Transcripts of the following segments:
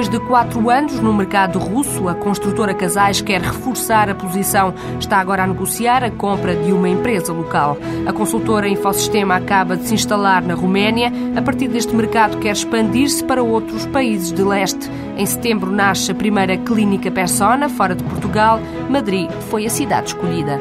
Depois de quatro anos no mercado russo, a construtora Casais quer reforçar a posição. Está agora a negociar a compra de uma empresa local. A consultora Infosistema acaba de se instalar na Roménia. A partir deste mercado, quer expandir-se para outros países de leste. Em setembro nasce a primeira clínica Persona, fora de Portugal. Madrid foi a cidade escolhida.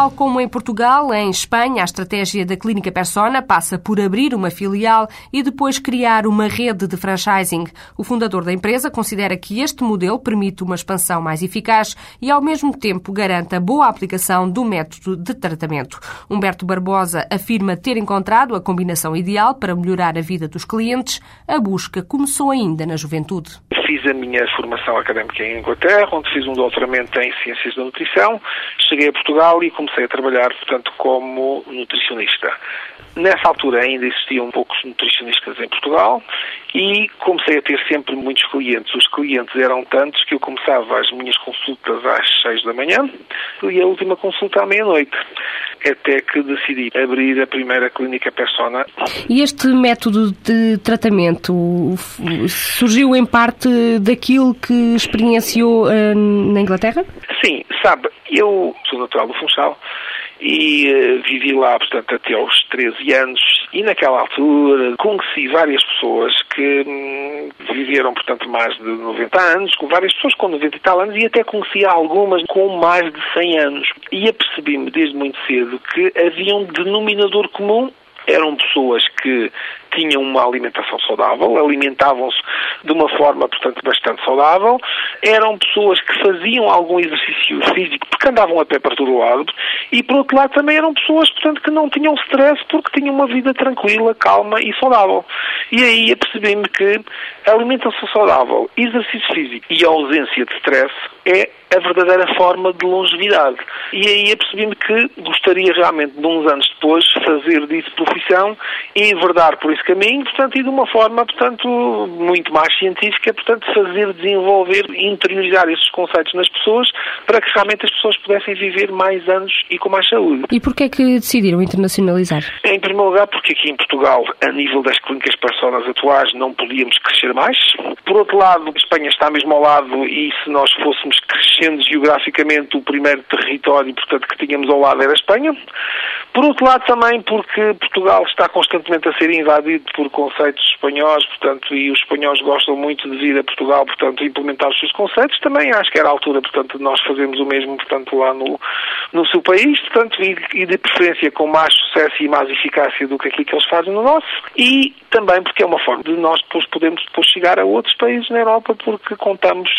Tal como em Portugal, em Espanha, a estratégia da Clínica Persona passa por abrir uma filial e depois criar uma rede de franchising. O fundador da empresa considera que este modelo permite uma expansão mais eficaz e, ao mesmo tempo, garante a boa aplicação do método de tratamento. Humberto Barbosa afirma ter encontrado a combinação ideal para melhorar a vida dos clientes. A busca começou ainda na juventude fiz a minha formação académica em Inglaterra, onde fiz um doutoramento em Ciências da Nutrição. Cheguei a Portugal e comecei a trabalhar, portanto, como nutricionista. Nessa altura ainda existiam poucos nutricionistas em Portugal e comecei a ter sempre muitos clientes. Os clientes eram tantos que eu começava as minhas consultas às seis da manhã e a última consulta à meia-noite até que decidi abrir a primeira clínica Persona. E este método de tratamento surgiu em parte daquilo que experienciou uh, na Inglaterra? Sim, sabe, eu sou natural do Funchal e uh, vivi lá, portanto, até aos 13 anos e naquela altura conheci várias pessoas que hum, viveram, portanto, mais de 90 anos, com várias pessoas com 90 e tal anos e até conhecia algumas com mais de 100 anos. E apercebi-me desde muito cedo que havia um denominador comum eram pessoas que tinham uma alimentação saudável, alimentavam-se de uma forma, portanto, bastante saudável, eram pessoas que faziam algum exercício físico porque andavam a pé para todo lado e, por outro lado, também eram pessoas, portanto, que não tinham stress porque tinham uma vida tranquila, calma e saudável. E aí apercebi-me que alimentação saudável, exercício físico e ausência de stress é a verdadeira forma de longevidade. E aí apercebi-me que gostaria realmente, de uns anos depois, fazer disso profissão e enverdar por esse caminho, portanto, e de uma forma, portanto, muito mais científica, portanto, fazer desenvolver e interiorizar esses conceitos nas pessoas para que realmente as pessoas pudessem viver mais anos e com mais saúde. E porquê é que decidiram internacionalizar? Em primeiro lugar, porque aqui em Portugal, a nível das clínicas personas atuais, não podíamos crescer mais. Por outro lado, Espanha está mesmo ao lado e se nós fôssemos crescendo geograficamente, o primeiro território, portanto, que tínhamos ao lado era a Espanha. Por outro lado, também porque Portugal está constantemente a ser invadido por conceitos espanhóis, portanto, e os espanhóis gostam muito de vir a Portugal, portanto, implementar os seus conceitos. Também acho que era a altura, portanto, de nós fazermos o mesmo, portanto, lá no, no seu país, portanto, e, e de preferência com mais sucesso e mais eficácia do que aquilo que eles fazem no nosso. E também porque é uma forma de nós depois podermos depois chegar a outros países na Europa, porque contamos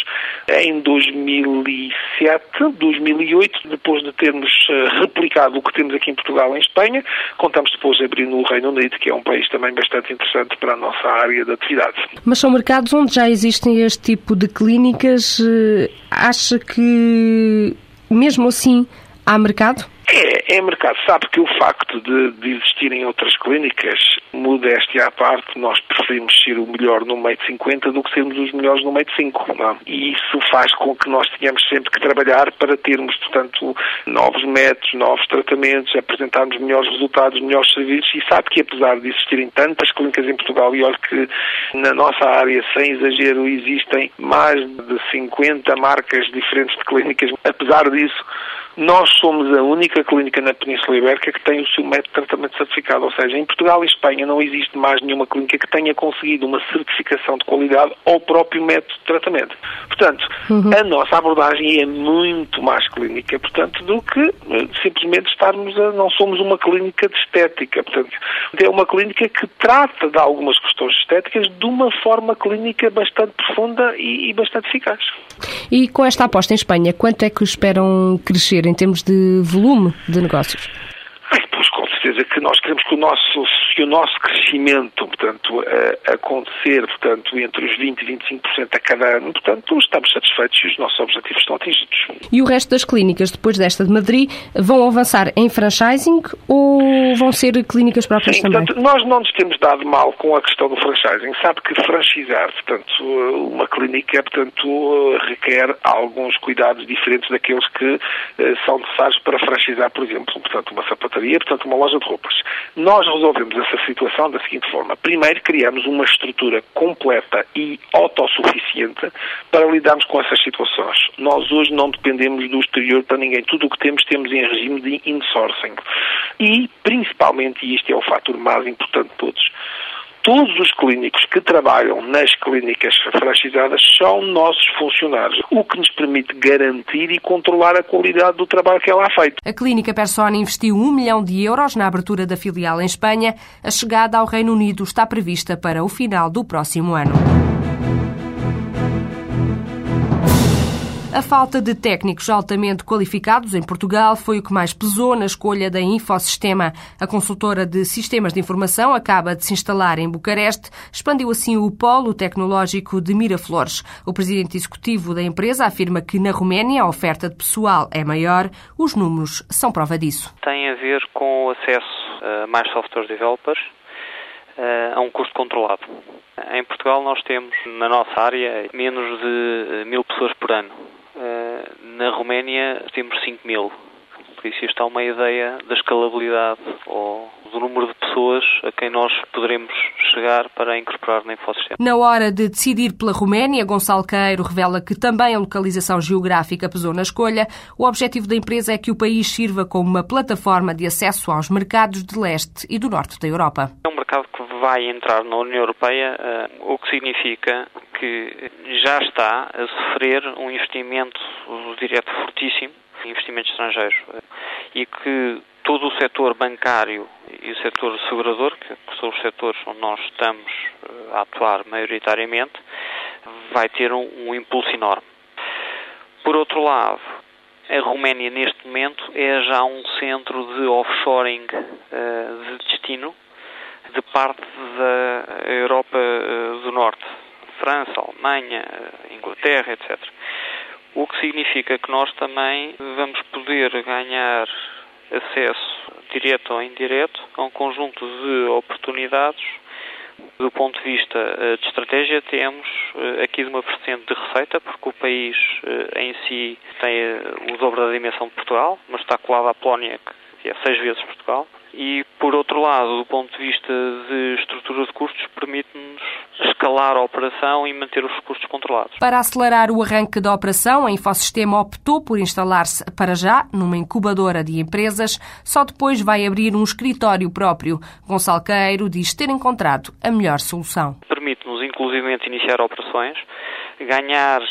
em 2007, 2008, depois de termos eh, replicado o que temos aqui em Portugal em Espanha, contamos depois de abrir no Reino Unido, que é um país também bastante interessante para a nossa área de atividade. Mas são mercados onde já existem este tipo de clínicas. Eh, acha que, mesmo assim, há mercado? É, é mercado. Sabe que o facto de, de existirem outras clínicas, modéstia à parte, nós preferimos ser o melhor no meio de 50 do que sermos os melhores no meio de 5. Não? É? E isso faz com que nós tenhamos sempre que trabalhar para termos, portanto, novos métodos, novos tratamentos, apresentarmos melhores resultados, melhores serviços. E sabe que apesar de existirem tantas clínicas em Portugal, e olha que na nossa área, sem exagero, existem mais de 50 marcas diferentes de clínicas, apesar disso, nós somos a única clínica na Península Ibérica que tem o seu método de tratamento certificado, ou seja, em Portugal e Espanha não existe mais nenhuma clínica que tenha conseguido uma certificação de qualidade ao próprio método de tratamento. Portanto, uhum. a nossa abordagem é muito mais clínica, portanto, do que eh, simplesmente estarmos a, não somos uma clínica de estética, portanto, é uma clínica que trata de algumas questões estéticas de uma forma clínica bastante profunda e, e bastante eficaz. E com esta aposta em Espanha, quanto é que esperam crescer em termos de volume de negócios? Pois, com certeza que nós queremos que o nosso, se o nosso crescimento, portanto, a, acontecer, portanto, entre os 20% e 25% a cada ano, portanto, estamos satisfeitos e os nossos objetivos estão atingidos. E o resto das clínicas, depois desta de Madrid, vão avançar em franchising ou vão ser clínicas próprias Sim, também? Portanto, nós não nos temos dado mal com a questão do franchising. Sabe que franchizar, portanto, uma clínica, portanto, requer alguns cuidados diferentes daqueles que eh, são necessários para franchisar, por exemplo, portanto, uma sapataria, portanto, uma loja de roupas. Nós resolvemos essa situação da seguinte forma. Primeiro, criamos uma estrutura completa e autossuficiente para lidarmos com essas situações. Nós hoje não dependemos do exterior para ninguém. Tudo o que temos, temos em regime de insourcing. E, principalmente, e este é o fator mais importante de todos, todos os clínicos que trabalham nas clínicas franchisadas são nossos funcionários, o que nos permite garantir e controlar a qualidade do trabalho que é lá feito. A Clínica Persona investiu um milhão de euros na abertura da filial em Espanha. A chegada ao Reino Unido está prevista para o final do próximo ano. A falta de técnicos altamente qualificados em Portugal foi o que mais pesou na escolha da Infosistema. A consultora de sistemas de informação acaba de se instalar em Bucareste, expandiu assim o polo tecnológico de Miraflores. O presidente executivo da empresa afirma que na Roménia a oferta de pessoal é maior. Os números são prova disso. Tem a ver com o acesso a mais software developers a um custo controlado. Em Portugal nós temos, na nossa área, menos de mil pessoas por ano. Na Roménia temos 5 mil. Por isso isto é uma ideia da escalabilidade ou do número de pessoas a quem nós poderemos chegar para incorporar no Infosistema. Na hora de decidir pela Roménia, Gonçalo Queiro revela que também a localização geográfica pesou na escolha. O objetivo da empresa é que o país sirva como uma plataforma de acesso aos mercados de leste e do norte da Europa. É um mercado que vai entrar na União Europeia, o que significa que já está a sofrer um investimento direto fortíssimo, investimentos estrangeiros, e que todo o setor bancário e o setor segurador, que são os setores onde nós estamos a atuar maioritariamente, vai ter um, um impulso enorme. Por outro lado, a Roménia neste momento é já um centro de offshoring uh, de destino de parte da Europa uh, do Norte, França, Alemanha, Inglaterra, etc. O que significa que nós também vamos poder ganhar acesso direto ou indireto a um conjunto de oportunidades. Do ponto de vista de estratégia, temos aqui de uma vertente de receita, porque o país em si tem o dobro da dimensão de Portugal, mas está colado à Polónia, que é seis vezes Portugal. E, por outro lado, do ponto de vista de estrutura de custos, permite-nos escalar a operação e manter os custos controlados. Para acelerar o arranque da operação, a Infosistema optou por instalar-se para já numa incubadora de empresas, só depois vai abrir um escritório próprio. Gonçalo Queiro diz ter encontrado a melhor solução. Permite-nos, inclusivamente, iniciar operações, ganhar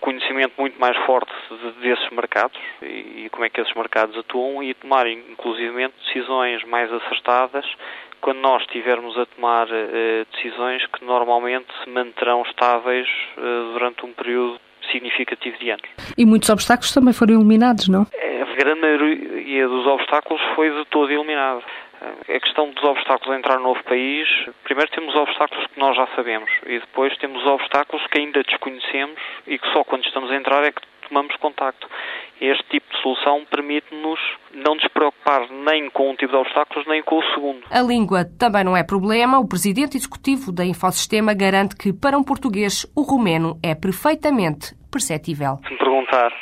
conhecimento muito mais forte desses mercados e, como é que esses mercados atuam e tomar inclusivamente decisões mais acertadas quando nós estivermos a tomar uh, decisões que normalmente se manterão estáveis uh, durante um período significativo de anos. E muitos obstáculos também foram eliminados, não? A grande maioria dos obstáculos foi de todo eliminado. A questão dos obstáculos a entrar no novo país, primeiro temos obstáculos que nós já sabemos e depois temos obstáculos que ainda desconhecemos e que só quando estamos a entrar é que tomamos contacto. Este tipo de solução permite-nos não nos preocupar nem com um tipo de obstáculos nem com o segundo. A língua também não é problema. O presidente executivo da Infosistema garante que para um português o romeno é perfeitamente perceptível. Se me perguntar,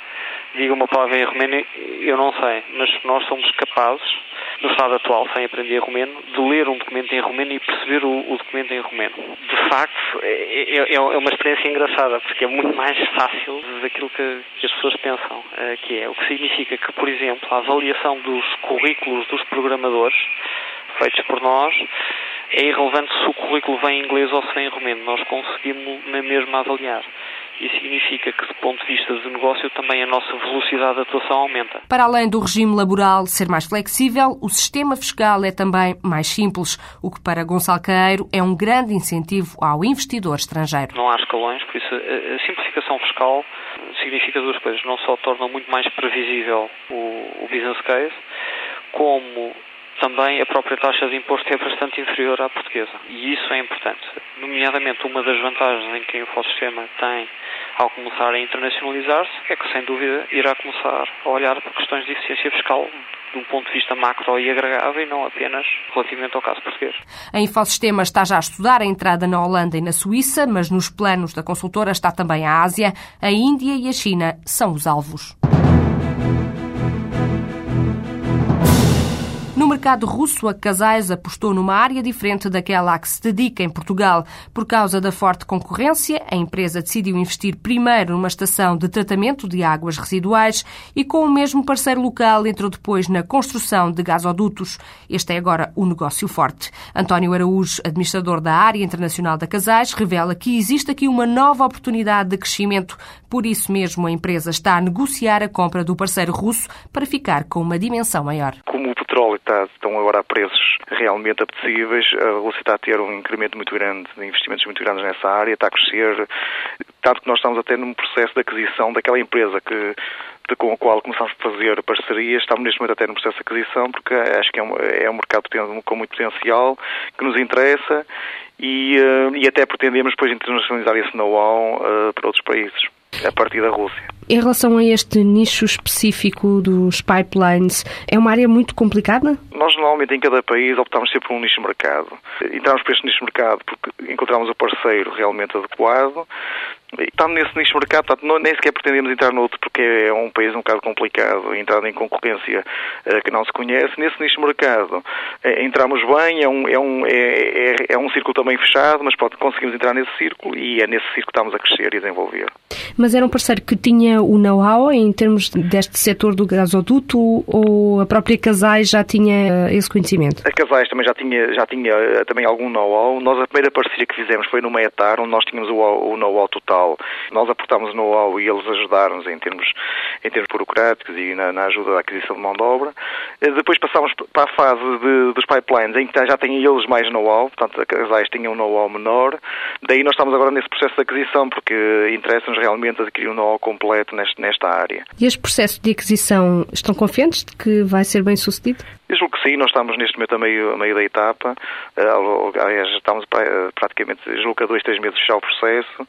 diga uma palavra em romeno, eu não sei, mas nós somos capazes no estado atual, sem aprender romeno, de ler um documento em romeno e perceber o, o documento em romeno. De facto, é, é, é, uma experiência engraçada, porque é muito mais fácil daquilo que, que as pessoas pensam uh, que é. O que significa que, por exemplo, a avaliação dos currículos dos programadores, feitos por nós, é irrelevante se o currículo vem em inglês ou se vem em romeno. Nós conseguimos na mesma avaliar. Isso significa que, do ponto de vista de negócio, também a nossa velocidade de atuação aumenta. Para além do regime laboral ser mais flexível, o sistema fiscal é também mais simples, o que para Gonçalo Caeiro é um grande incentivo ao investidor estrangeiro. Não há escalões, por isso a simplificação fiscal significa duas coisas. Não só torna muito mais previsível o, o business case, como também a própria taxa de imposto é bastante inferior à portuguesa. E isso é importante. Nomeadamente, uma das vantagens em que o sistema tem ao começar a internacionalizar-se é que, sem dúvida, irá começar a olhar para questões de eficiência fiscal de um ponto de vista macro e agregado e não apenas relativamente ao caso português. A Infosistema está já a estudar a entrada na Holanda e na Suíça, mas nos planos da consultora está também a Ásia, a Índia e a China são os alvos. Mercado russo, a Casais apostou numa área diferente daquela a que se dedica em Portugal. Por causa da forte concorrência, a empresa decidiu investir primeiro numa estação de tratamento de águas residuais e, com o mesmo parceiro local, entrou depois na construção de gasodutos. Este é agora o negócio forte. António Araújo, administrador da área internacional da Casais, revela que existe aqui uma nova oportunidade de crescimento. Por isso mesmo, a empresa está a negociar a compra do parceiro russo para ficar com uma dimensão maior. Como o petróleo está, estão agora a preços realmente apetecíveis. A Rússia está a ter um incremento muito grande, de investimentos muito grandes nessa área, está a crescer, tanto que nós estamos a ter num processo de aquisição daquela empresa que com a qual começamos a fazer parcerias, estamos neste momento até no processo de aquisição, porque acho que é um, é um mercado com muito potencial, que nos interessa e, uh, e até pretendemos depois internacionalizar esse know-how uh, para outros países, a partir da Rússia. Em relação a este nicho específico dos pipelines, é uma área muito complicada? Nós, normalmente, em cada país, optamos sempre por um nicho de mercado. Entramos para este nicho de mercado porque encontramos o parceiro realmente adequado, Estamos nesse nicho de mercado, portanto, não, nem sequer pretendemos entrar noutro porque é um país um bocado complicado, entrar em concorrência uh, que não se conhece. Nesse nicho de mercado uh, entramos bem, é um, é, um, é, é, é, um círculo também fechado, mas pronto, conseguimos entrar nesse círculo e é nesse círculo que estamos a crescer e a desenvolver. Mas era um parceiro que tinha o know-how em termos deste setor do gasoduto ou a própria Casais já tinha esse conhecimento? A Casais também já tinha, já tinha também algum know-how. Nós a primeira parceria que fizemos foi no Meatar, onde nós tínhamos o, o know-how total know-how. Nós aportámos know-how e eles ajudaram-nos em termos, em termos burocráticos e na, na, ajuda da aquisição de mão de obra. Eh, depois passámos para a fase de, dos pipelines, em que já têm eles mais know-how, portanto, a Casais tinham um know-how menor. Daí nós estamos agora nesse processo de aquisição, porque interessa-nos realmente adquirir um know-how completo neste, nesta área. E este processo de aquisição, estão confiantes de que vai ser bem sucedido? Eu que sim, nós estamos neste momento a meio, a meio da etapa, uh, aliás, estamos praticamente, julgo que a dois, três meses fechar o processo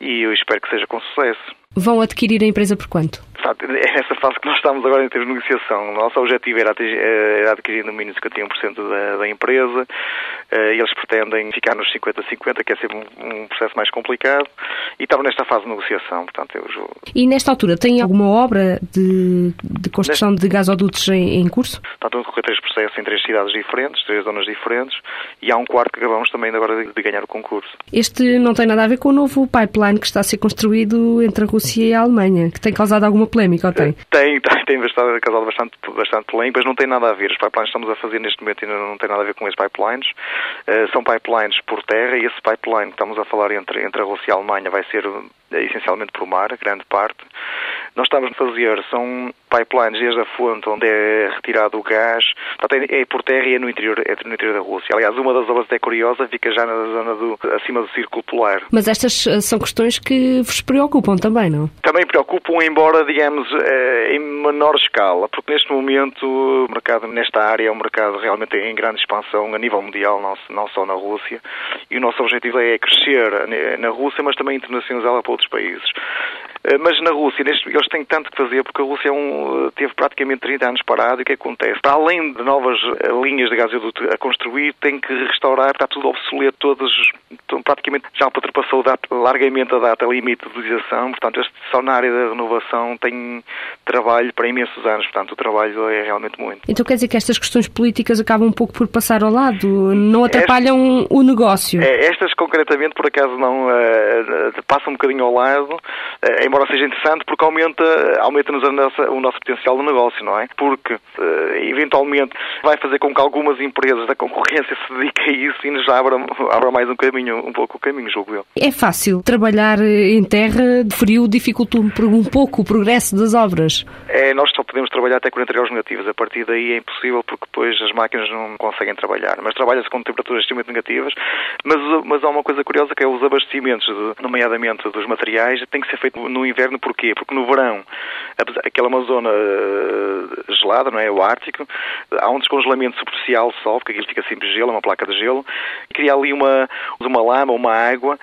e eu espero que seja com sucesso. Vão adquirir a empresa por quanto? É nessa fase que nós estamos agora em termos de negociação. O nosso objetivo era, eh, era adquirir no mínimo 51% da, da empresa. Uh, eles pretendem ficar nos 50-50, que é sempre um, um, processo mais complicado. E estamos nesta fase de negociação. Portanto, eu... E nesta altura, tem alguma obra de, de construção Neste... de gasodutos em, em curso? Estão a decorrer três processos em três cidades diferentes, três zonas diferentes. E há um quarto que acabamos também agora de, de ganhar o concurso. Este não tem nada a ver com o novo pipeline que está a ser construído entre a Rússia e a Alemanha, que tem causado alguma polémica, ou tem? Tem, tem, tem bastante, causado bastante, bastante polémica, mas não tem nada a ver. Os pipelines que estamos a fazer neste momento ainda não tem nada a ver com esses pipelines. Uh, são pipelines por terra e esse pipeline que estamos a falar entre, entre a Rússia e a Alemanha vai ser uh, essencialmente por mar, grande parte. Nós estamos a fazer, são pipelines desde a fonte onde é retirado o gás, portanto, é, é por terra e é no interior, é no interior da Rússia. Aliás, uma das obras é curiosa, fica já na zona do, acima do Círculo Polar. Mas estas eh, são questões que vos preocupam também, não? Também preocupam, embora, digamos, eh, em menor escala, porque neste momento o mercado nesta área é um mercado realmente em grande expansão a nível mundial, não, não só na Rússia, e o nosso objetivo é crescer na Rússia, mas também internacionalizá-la para outros países. Eh, mas na Rússia, neste, eles têm tanto que fazer porque a Rússia é um, teve praticamente 30 anos parado e o que acontece? Para além de novas eh, linhas de gasoduto a construir, tem que restaurar, está tudo obsoleto, todas, praticamente já ultrapassou largamente a data limite de utilização, portanto, este, só na área da renovação tem trabalho para imensos anos, portanto, o trabalho é realmente muito. Então quer dizer que estas questões políticas acabam um pouco por passar ao lado, não atrapalham o negócio? É, estas concretamente, por acaso, não uh, passam um bocadinho ao lado, uh, embora seja interessante, porque aumenta, aumenta-nos o nosso potencial de negócio, não é? Porque, uh, eventualmente, vai fazer com que algumas empresas da concorrência se dediquem a isso e nos abra, abra mais um caminho, um pouco o caminho, julgo eu. É fácil trabalhar em terra de frio, dificulta um pouco o progresso das obras? É, nós só podemos trabalhar até 40 graus negativos. A partir daí é impossível porque depois as máquinas não conseguem trabalhar. Mas trabalha-se com temperaturas extremamente negativas. Mas, mas há uma coisa curiosa que é os abastecimentos, de, nomeadamente dos materiais, tem que ser feito no inverno, porquê? Porque no verão, aquela uma zona gelada, não é? O Ártico, há um descongelamento superficial sol, porque aquilo fica sempre gelo, é uma placa de gelo, cria ali uma, uma lama, uma água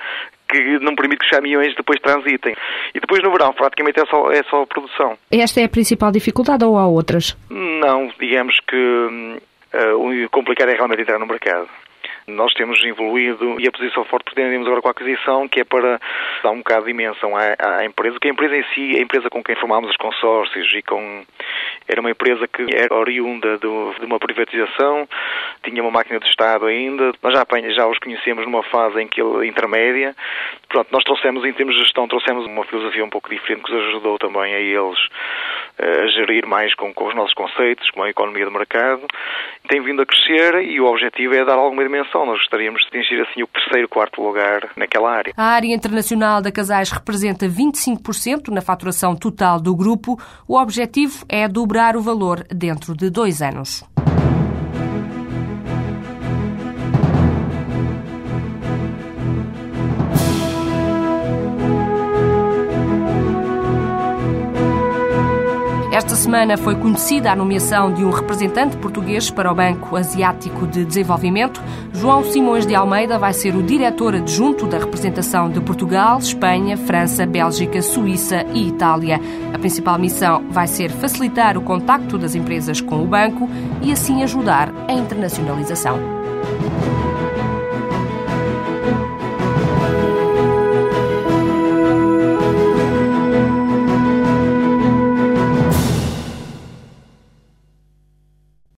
que não permite que os caminhões depois transitem. E depois no verão, praticamente é só, é só a produção. Esta é a principal dificuldade ou há outras? Não, digamos que uh, o complicado é realmente entrar no mercado. Nós temos evoluído e a posição forte pretendemos agora com a aquisição, que é para dar um bocado de dimensão à, à empresa, que a empresa em si, a empresa com quem formámos os consórcios e com era uma empresa que era oriunda do, de uma privatização, tinha uma máquina de Estado ainda. Nós já, já os conhecemos numa fase em que intermédia. Pronto, nós trouxemos, em termos de gestão, trouxemos uma filosofia um pouco diferente que os ajudou também a eles a gerir mais com, com os nossos conceitos, com a economia de mercado. Tem vindo a crescer e o objetivo é dar alguma dimensão. Nós gostaríamos de atingir assim o terceiro, quarto lugar naquela área. A área internacional da Casais representa 25% na faturação total do grupo. O objetivo é dobrar dobrar o valor dentro de dois anos. Esta semana foi conhecida a nomeação de um representante português para o Banco Asiático de Desenvolvimento. João Simões de Almeida vai ser o diretor adjunto da representação de Portugal, Espanha, França, Bélgica, Suíça e Itália. A principal missão vai ser facilitar o contacto das empresas com o banco e assim ajudar a internacionalização.